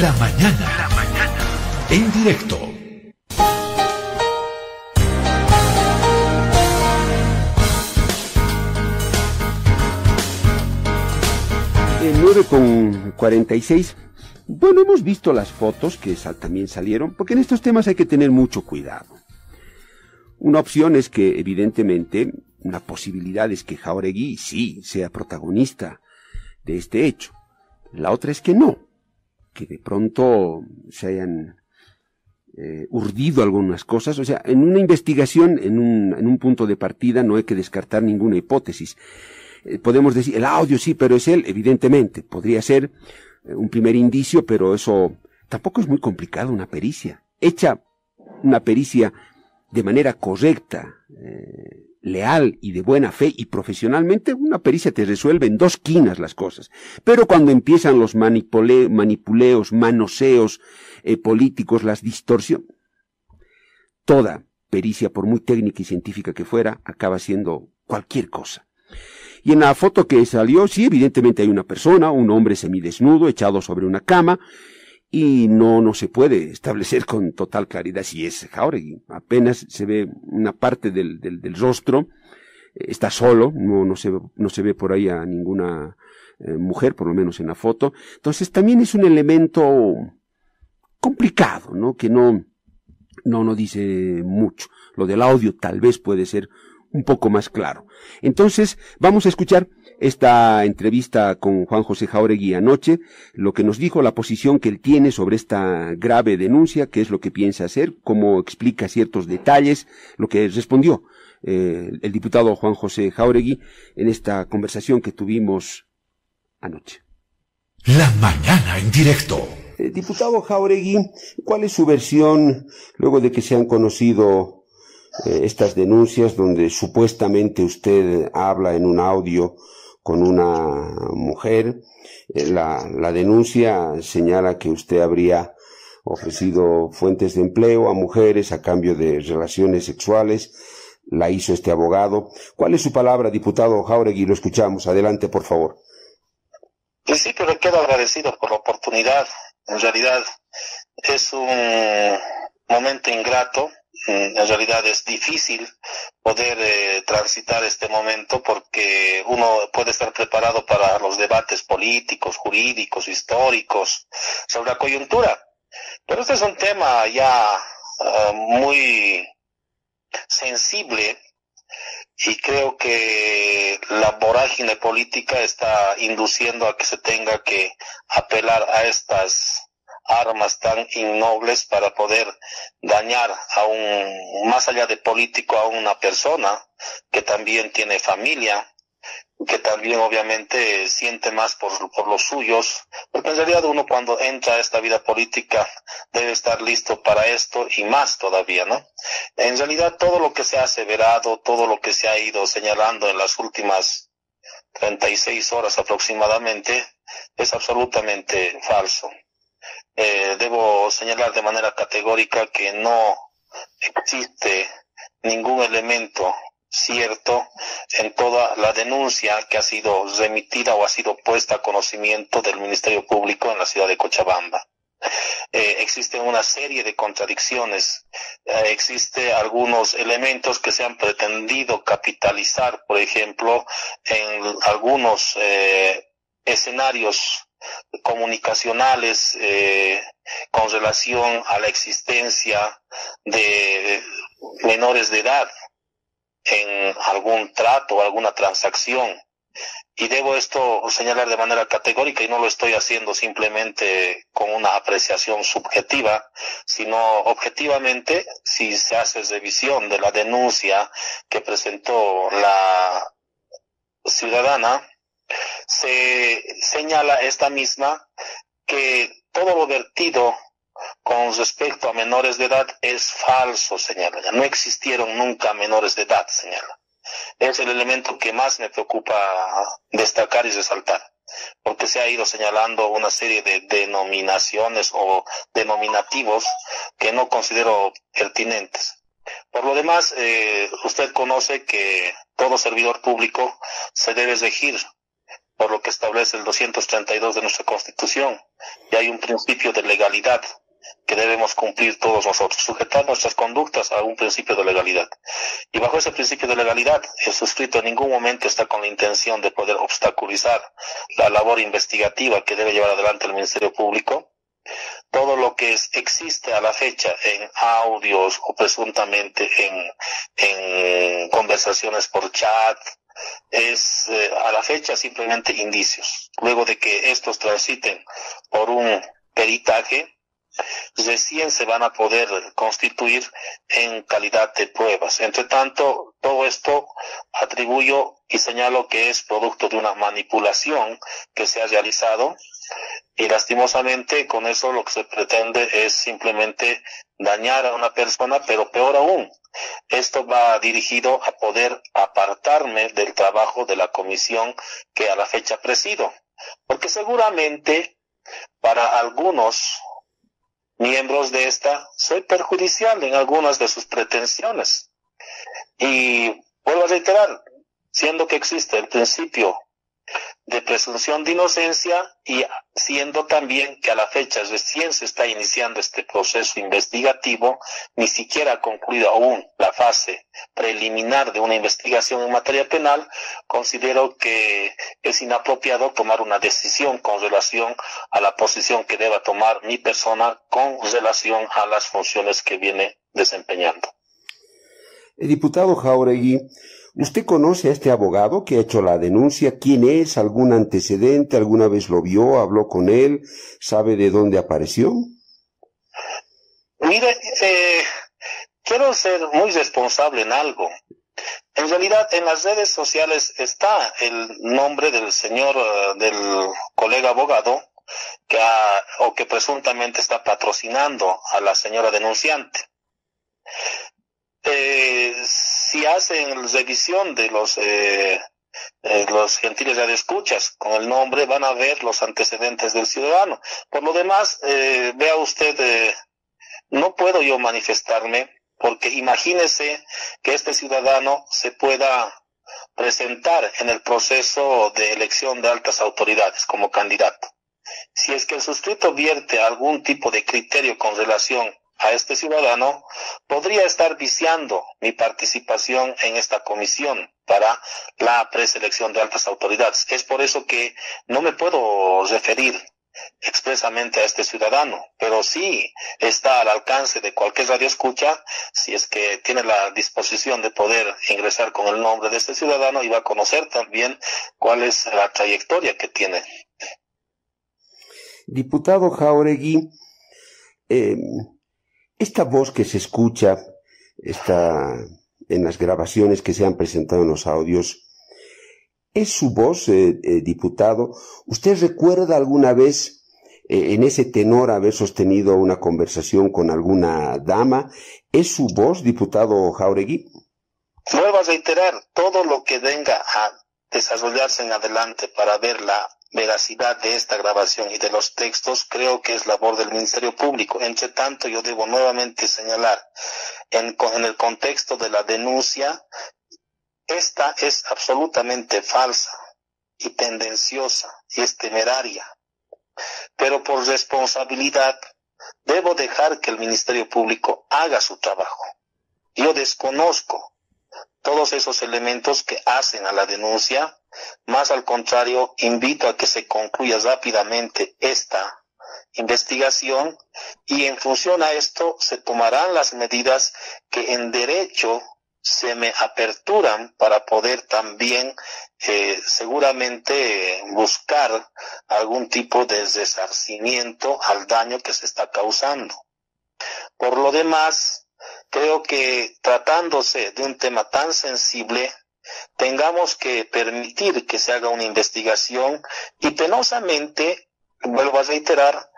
La mañana. La mañana. En directo. En 9 con 46. Bueno, hemos visto las fotos que también salieron, porque en estos temas hay que tener mucho cuidado. Una opción es que, evidentemente, una posibilidad es que Jauregui sí sea protagonista de este hecho. La otra es que no, que de pronto se hayan eh, urdido algunas cosas. O sea, en una investigación, en un, en un punto de partida, no hay que descartar ninguna hipótesis. Eh, podemos decir, el audio sí, pero es él, evidentemente. Podría ser eh, un primer indicio, pero eso tampoco es muy complicado, una pericia. Hecha una pericia de manera correcta, leal y de buena fe y profesionalmente, una pericia te resuelve en dos quinas las cosas. Pero cuando empiezan los manipuleos, manoseos eh, políticos, las distorsiones, toda pericia, por muy técnica y científica que fuera, acaba siendo cualquier cosa. Y en la foto que salió, sí, evidentemente hay una persona, un hombre semidesnudo, echado sobre una cama, y no, no se puede establecer con total claridad si es Jauregui. Apenas se ve una parte del, del, del rostro, eh, está solo, no, no, se, no se ve por ahí a ninguna eh, mujer, por lo menos en la foto. Entonces también es un elemento complicado, ¿no? Que no, no, no dice mucho. Lo del audio tal vez puede ser un poco más claro. Entonces, vamos a escuchar esta entrevista con Juan José Jauregui anoche, lo que nos dijo, la posición que él tiene sobre esta grave denuncia, qué es lo que piensa hacer, cómo explica ciertos detalles, lo que respondió eh, el diputado Juan José Jauregui en esta conversación que tuvimos anoche. La mañana en directo. Eh, diputado Jauregui, ¿cuál es su versión luego de que se han conocido eh, estas denuncias donde supuestamente usted habla en un audio con una mujer. Eh, la, la denuncia señala que usted habría ofrecido fuentes de empleo a mujeres a cambio de relaciones sexuales. La hizo este abogado. ¿Cuál es su palabra, diputado Jauregui? Lo escuchamos. Adelante, por favor. En principio le quedo agradecido por la oportunidad. En realidad es un momento ingrato en realidad es difícil poder eh, transitar este momento porque uno puede estar preparado para los debates políticos, jurídicos, históricos sobre la coyuntura. Pero este es un tema ya ah, muy sensible y creo que la vorágine política está induciendo a que se tenga que apelar a estas armas tan innobles para poder dañar a un, más allá de político, a una persona que también tiene familia, que también obviamente siente más por, por los suyos, porque en realidad uno cuando entra a esta vida política debe estar listo para esto y más todavía, ¿no? En realidad todo lo que se ha aseverado, todo lo que se ha ido señalando en las últimas 36 horas aproximadamente es absolutamente falso eh, debo señalar de manera categórica que no existe ningún elemento cierto en toda la denuncia que ha sido remitida o ha sido puesta a conocimiento del Ministerio Público en la ciudad de Cochabamba. Eh, existen una serie de contradicciones, eh, existen algunos elementos que se han pretendido capitalizar, por ejemplo, en algunos eh, escenarios comunicacionales eh, con relación a la existencia de menores de edad en algún trato o alguna transacción. Y debo esto señalar de manera categórica y no lo estoy haciendo simplemente con una apreciación subjetiva, sino objetivamente si se hace revisión de la denuncia que presentó la ciudadana, se señala esta misma que todo lo vertido con respecto a menores de edad es falso, señala. Ya no existieron nunca menores de edad, señala. Es el elemento que más me preocupa destacar y resaltar, porque se ha ido señalando una serie de denominaciones o denominativos que no considero pertinentes. Por lo demás, eh, usted conoce que todo servidor público se debe regir por lo que establece el 232 de nuestra Constitución, y hay un principio de legalidad que debemos cumplir todos nosotros, sujetar nuestras conductas a un principio de legalidad. Y bajo ese principio de legalidad, el suscrito en ningún momento está con la intención de poder obstaculizar la labor investigativa que debe llevar adelante el Ministerio Público. Todo lo que es, existe a la fecha en audios o presuntamente en, en conversaciones por chat, es eh, a la fecha simplemente indicios. Luego de que estos transiten por un peritaje, recién se van a poder constituir en calidad de pruebas. Entre tanto, todo esto atribuyo y señalo que es producto de una manipulación que se ha realizado y lastimosamente con eso lo que se pretende es simplemente dañar a una persona, pero peor aún, esto va dirigido a poder apartarme del trabajo de la comisión que a la fecha presido, porque seguramente para algunos miembros de esta, soy perjudicial en algunas de sus pretensiones. Y vuelvo a reiterar, siendo que existe el principio de presunción de inocencia y siendo también que a la fecha recién se está iniciando este proceso investigativo, ni siquiera ha concluido aún la fase preliminar de una investigación en materia penal, considero que es inapropiado tomar una decisión con relación a la posición que deba tomar mi persona con relación a las funciones que viene desempeñando. El diputado Jauregui, ¿Usted conoce a este abogado que ha hecho la denuncia? ¿Quién es? ¿Algún antecedente? ¿Alguna vez lo vio? ¿Habló con él? ¿Sabe de dónde apareció? Mire, eh, quiero ser muy responsable en algo. En realidad, en las redes sociales está el nombre del señor, eh, del colega abogado, que ha, o que presuntamente está patrocinando a la señora denunciante. Eh, si hacen revisión de los eh, eh, los gentiles escuchas con el nombre van a ver los antecedentes del ciudadano. Por lo demás, eh, vea usted, eh, no puedo yo manifestarme porque imagínese que este ciudadano se pueda presentar en el proceso de elección de altas autoridades como candidato. Si es que el suscrito vierte algún tipo de criterio con relación a este ciudadano, podría estar viciando mi participación en esta comisión para la preselección de altas autoridades. Es por eso que no me puedo referir expresamente a este ciudadano, pero sí está al alcance de cualquier radio escucha si es que tiene la disposición de poder ingresar con el nombre de este ciudadano y va a conocer también cuál es la trayectoria que tiene. Diputado Jauregui, eh, esta voz que se escucha está en las grabaciones que se han presentado en los audios, ¿es su voz, eh, eh, diputado? ¿Usted recuerda alguna vez eh, en ese tenor haber sostenido una conversación con alguna dama? ¿Es su voz, diputado Jauregui? Vuelvo a reiterar, todo lo que venga a desarrollarse en adelante para ver la veracidad de esta grabación y de los textos creo que es labor del Ministerio Público. Entre tanto, yo debo nuevamente señalar, en, en el contexto de la denuncia, esta es absolutamente falsa y tendenciosa y es temeraria. Pero por responsabilidad, debo dejar que el Ministerio Público haga su trabajo. Yo desconozco todos esos elementos que hacen a la denuncia más al contrario, invito a que se concluya rápidamente esta investigación y en función a esto se tomarán las medidas que en derecho se me aperturan para poder también eh, seguramente buscar algún tipo de resarcimiento al daño que se está causando. Por lo demás, creo que tratándose de un tema tan sensible, tengamos que permitir que se haga una investigación y penosamente, vuelvo a reiterar,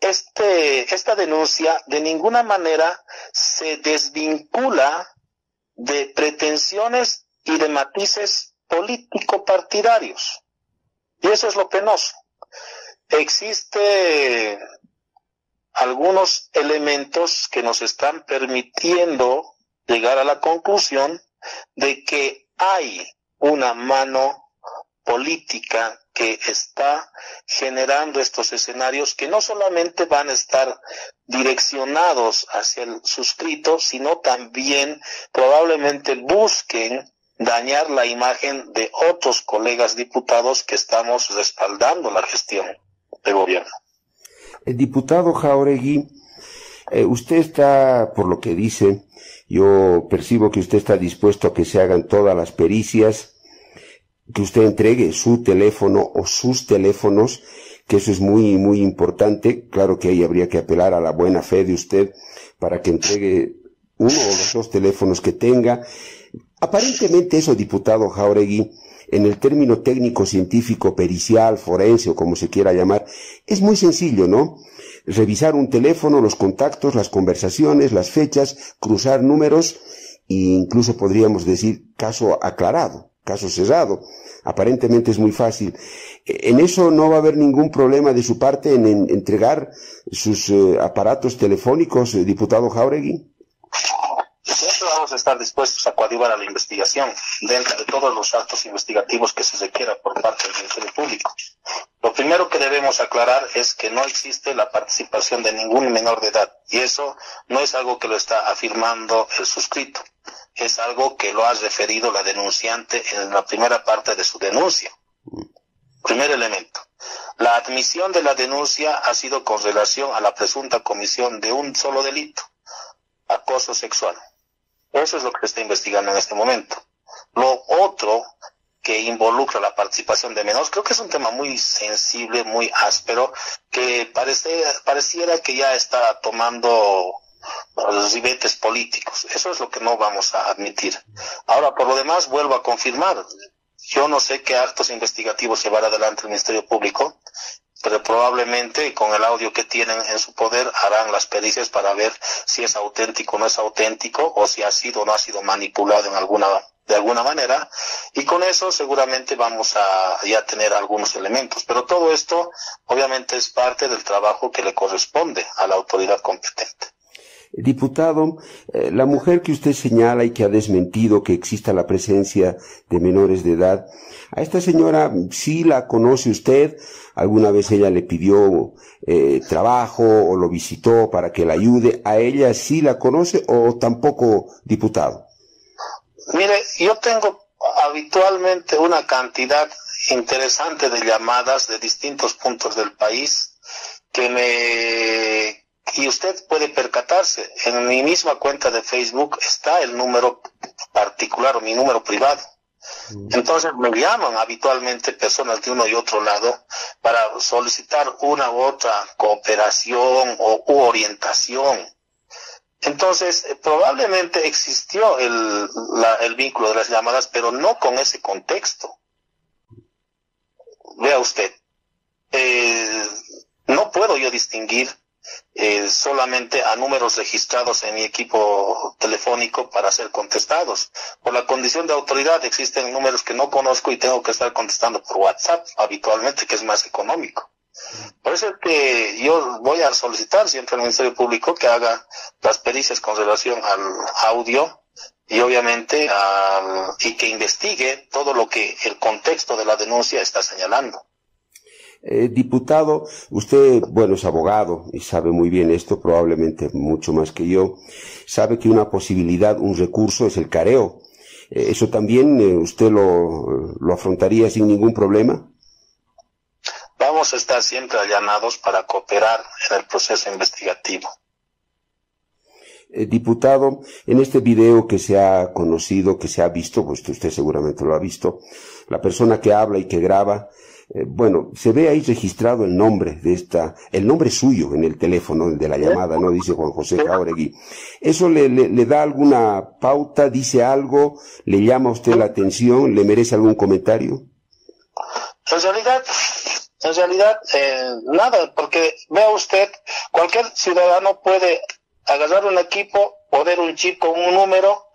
este, esta denuncia de ninguna manera se desvincula de pretensiones y de matices político-partidarios. Y eso es lo penoso. Existe algunos elementos que nos están permitiendo llegar a la conclusión de que hay una mano política que está generando estos escenarios que no solamente van a estar direccionados hacia el suscrito, sino también probablemente busquen dañar la imagen de otros colegas diputados que estamos respaldando la gestión de gobierno. El diputado Jauregui, eh, usted está, por lo que dice, yo percibo que usted está dispuesto a que se hagan todas las pericias, que usted entregue su teléfono o sus teléfonos, que eso es muy, muy importante. Claro que ahí habría que apelar a la buena fe de usted para que entregue uno o los dos teléfonos que tenga. Aparentemente eso, diputado Jauregui, en el término técnico, científico, pericial, forense o como se quiera llamar, es muy sencillo, ¿no? Revisar un teléfono, los contactos, las conversaciones, las fechas, cruzar números e incluso podríamos decir caso aclarado, caso cerrado. Aparentemente es muy fácil. En eso no va a haber ningún problema de su parte en, entregar sus eh, aparatos telefónicos, eh, diputado Jauregui estar dispuestos a coadyuvar a la investigación dentro de todos los actos investigativos que se requiera por parte del Ministerio Público. Lo primero que debemos aclarar es que no existe la participación de ningún menor de edad y eso no es algo que lo está afirmando el suscrito, es algo que lo ha referido la denunciante en la primera parte de su denuncia. Primer elemento. La admisión de la denuncia ha sido con relación a la presunta comisión de un solo delito, acoso sexual. Eso es lo que se está investigando en este momento. Lo otro que involucra la participación de menores, creo que es un tema muy sensible, muy áspero, que parece, pareciera que ya está tomando los ribetes políticos. Eso es lo que no vamos a admitir. Ahora, por lo demás, vuelvo a confirmar. Yo no sé qué actos investigativos llevará adelante el Ministerio Público pero probablemente con el audio que tienen en su poder harán las pericias para ver si es auténtico o no es auténtico o si ha sido o no ha sido manipulado en alguna de alguna manera. Y con eso seguramente vamos a ya tener algunos elementos. Pero todo esto obviamente es parte del trabajo que le corresponde a la autoridad competente Diputado, eh, la mujer que usted señala y que ha desmentido que exista la presencia de menores de edad, a esta señora sí la conoce usted, alguna vez ella le pidió eh, trabajo o lo visitó para que la ayude, a ella sí la conoce o tampoco, diputado. Mire, yo tengo habitualmente una cantidad interesante de llamadas de distintos puntos del país que me y usted puede percatarse, en mi misma cuenta de Facebook está el número particular o mi número privado. Mm. Entonces me llaman habitualmente personas de uno y otro lado para solicitar una u otra cooperación o u orientación. Entonces, eh, probablemente existió el, el vínculo de las llamadas, pero no con ese contexto. Vea usted, eh, no puedo yo distinguir eh, solamente a números registrados en mi equipo telefónico para ser contestados. Por la condición de autoridad existen números que no conozco y tengo que estar contestando por WhatsApp habitualmente, que es más económico. Por eso es que yo voy a solicitar siempre al Ministerio Público que haga las pericias con relación al audio y obviamente y que investigue todo lo que el contexto de la denuncia está señalando. Eh, diputado, usted, bueno, es abogado y sabe muy bien esto, probablemente mucho más que yo. Sabe que una posibilidad, un recurso es el careo. Eh, ¿Eso también eh, usted lo, lo afrontaría sin ningún problema? Vamos a estar siempre allanados para cooperar en el proceso investigativo. diputado, en este video que se ha conocido, que se ha visto, pues usted seguramente lo ha visto, la persona que habla y que graba eh, bueno, se ve ahí registrado el nombre de esta, el nombre suyo en el teléfono de la llamada, ¿no? Dice Juan José Jauregui. ¿Eso le, le, da alguna pauta, dice algo, le llama a usted la atención, le merece algún comentario? En realidad, en realidad, eh, nada, porque vea usted, cualquier ciudadano puede agarrar un equipo, poner un chip con un número,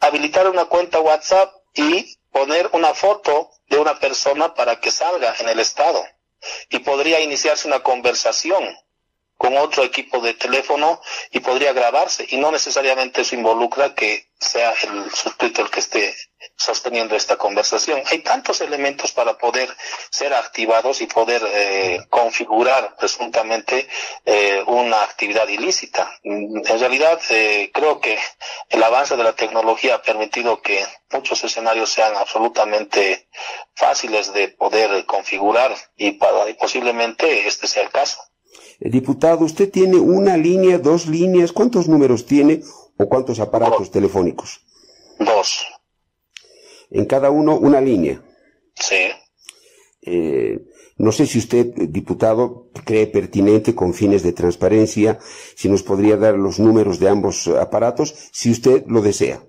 habilitar una cuenta WhatsApp y poner una foto de una persona para que salga en el estado. Y podría iniciarse una conversación con otro equipo de teléfono y podría grabarse y no necesariamente eso involucra que sea el suscrito el que esté sosteniendo esta conversación. Hay tantos elementos para poder ser activados y poder eh, configurar presuntamente eh, una actividad ilícita. En realidad, eh, creo que el avance de la tecnología ha permitido que muchos escenarios sean absolutamente fáciles de poder configurar y posiblemente este sea el caso. Diputado, usted tiene una línea, dos líneas, ¿cuántos números tiene o cuántos aparatos telefónicos? Dos. En cada uno una línea. Sí. Eh, no sé si usted, diputado, cree pertinente con fines de transparencia, si nos podría dar los números de ambos aparatos, si usted lo desea.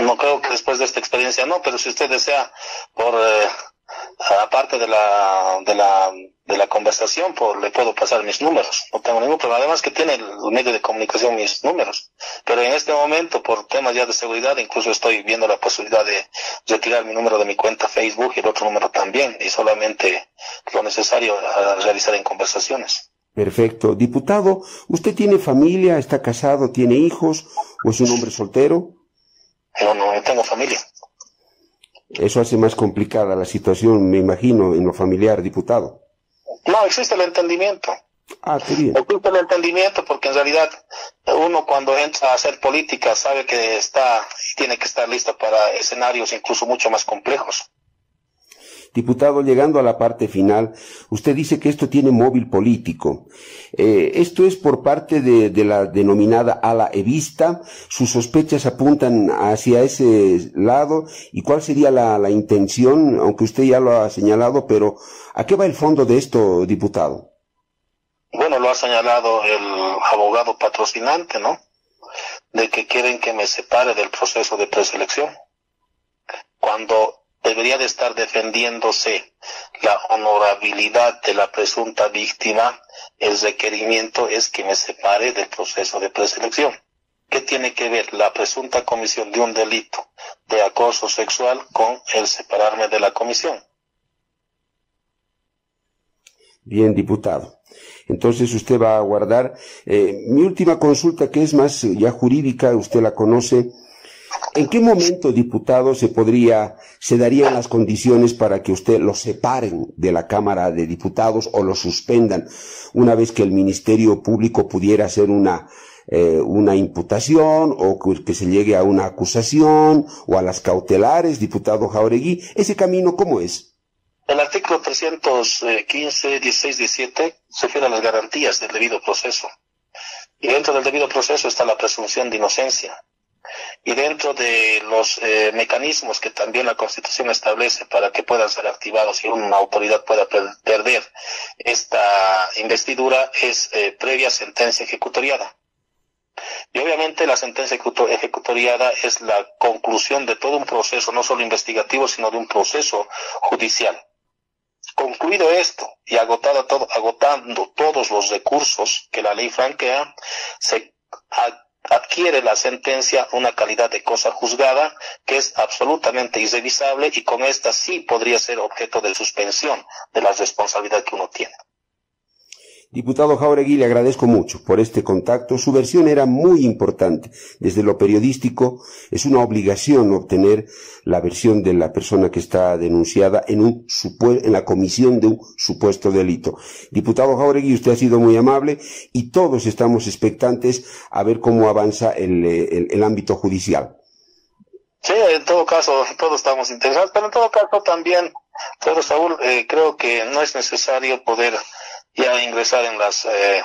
No creo que después de esta experiencia no, pero si usted desea, por eh, aparte de la, de la, de la conversación, pues le puedo pasar mis números. No tengo ningún problema. Además que tiene el medio de comunicación mis números. Pero en este momento, por temas ya de seguridad, incluso estoy viendo la posibilidad de retirar mi número de mi cuenta Facebook y el otro número también. Y solamente lo necesario a realizar en conversaciones. Perfecto. Diputado, ¿usted tiene familia, está casado, tiene hijos o es un hombre soltero? No, no, yo tengo familia. Eso hace más complicada la situación, me imagino, en lo familiar, diputado. No, existe el entendimiento. Ah, qué bien. Existe el entendimiento porque en realidad uno cuando entra a hacer política sabe que está, tiene que estar listo para escenarios incluso mucho más complejos. Diputado, llegando a la parte final, usted dice que esto tiene móvil político. Eh, ¿Esto es por parte de, la denominada ala evista? ¿Sus sospechas apuntan hacia ese lado? ¿Y cuál sería la intención? Aunque usted ya lo ha señalado, pero ¿a qué va el fondo de esto, diputado? Bueno, lo ha señalado el abogado patrocinante, ¿no? De que quieren que me separe del proceso de preselección. Cuando debería de estar defendiéndose la honorabilidad de la presunta víctima, el requerimiento es que me separe del proceso de preselección. ¿Qué tiene que ver la presunta comisión de un delito de acoso sexual con el separarme de la comisión? Bien, diputado. Entonces usted va a guardar. Eh, mi última consulta, que es más ya jurídica, usted la conoce. ¿En qué momento, diputado, se podría, se darían las condiciones para que usted lo separen de la Cámara de Diputados o lo suspendan una vez que el Ministerio Público pudiera hacer una, eh, una imputación o que se llegue a una acusación o a las cautelares, diputado Jauregui? ¿Ese camino cómo es? El artículo 315, 16, 17 se refiere a las garantías del debido proceso. Y dentro del debido proceso está la presunción de inocencia y dentro de los eh, mecanismos que también la Constitución establece para que puedan ser activados y una autoridad pueda perder esta investidura es eh, previa sentencia ejecutoriada. Y obviamente la sentencia ejecutoriada es la conclusión de todo un proceso, no solo investigativo, sino de un proceso judicial. Concluido esto y agotado todo, agotando todos los recursos que la ley franquea, se adquiere la sentencia una calidad de cosa juzgada que es absolutamente irrevisable y con esta sí podría ser objeto de suspensión de la responsabilidad que uno tiene. Diputado Jauregui, le agradezco mucho por este contacto. Su versión era muy importante. Desde lo periodístico es una obligación obtener la versión de la persona que está denunciada en, un en la comisión de un supuesto delito. Diputado Jauregui, usted ha sido muy amable y todos estamos expectantes a ver cómo avanza el, ámbito judicial. Sí, en todo caso, todos estamos interesados, pero en todo caso también, Pedro Saúl, eh, creo que no es necesario poder ya ingresar en las eh,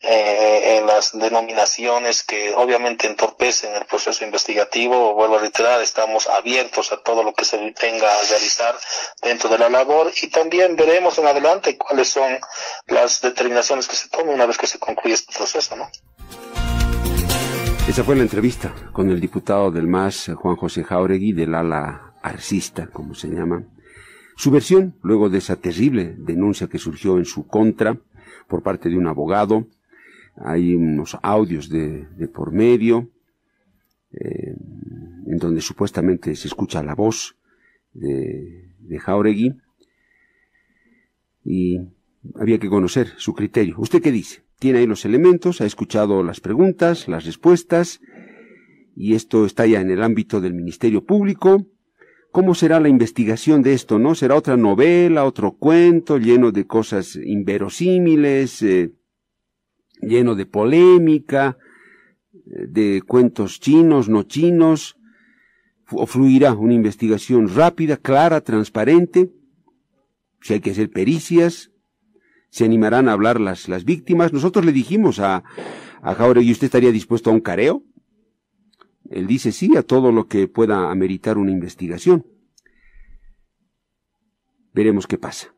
eh, en las denominaciones que obviamente entorpecen el proceso investigativo. Vuelvo a reiterar, estamos abiertos a todo lo que se tenga a realizar dentro de la labor y también veremos en adelante cuáles son las determinaciones que se tomen una vez que se concluya este proceso, ¿no? Esa fue la entrevista con el diputado del MAS, Juan José Jauregui, del ala arcista, como se llama, su versión, luego de esa terrible denuncia que surgió en su contra por parte de un abogado, hay unos audios de, de por medio, eh, en donde supuestamente se escucha la voz de, de Jauregui, y Había que conocer su criterio. ¿Usted qué dice? Tiene ahí los elementos, ha escuchado las preguntas, las respuestas, y esto está ya en el ámbito del Ministerio Público. ¿Cómo será la investigación de esto, no? ¿Será otra novela, otro cuento lleno de cosas inverosímiles, eh, lleno de polémica, de cuentos chinos, no chinos? ¿O fluirá una investigación rápida, clara, transparente? Si hay que hacer pericias, se animarán a hablar las, las víctimas. Nosotros le dijimos a, a Jauregui, ¿usted estaría dispuesto a un careo? Él dice sí a todo lo que pueda ameritar una investigación. Veremos qué pasa.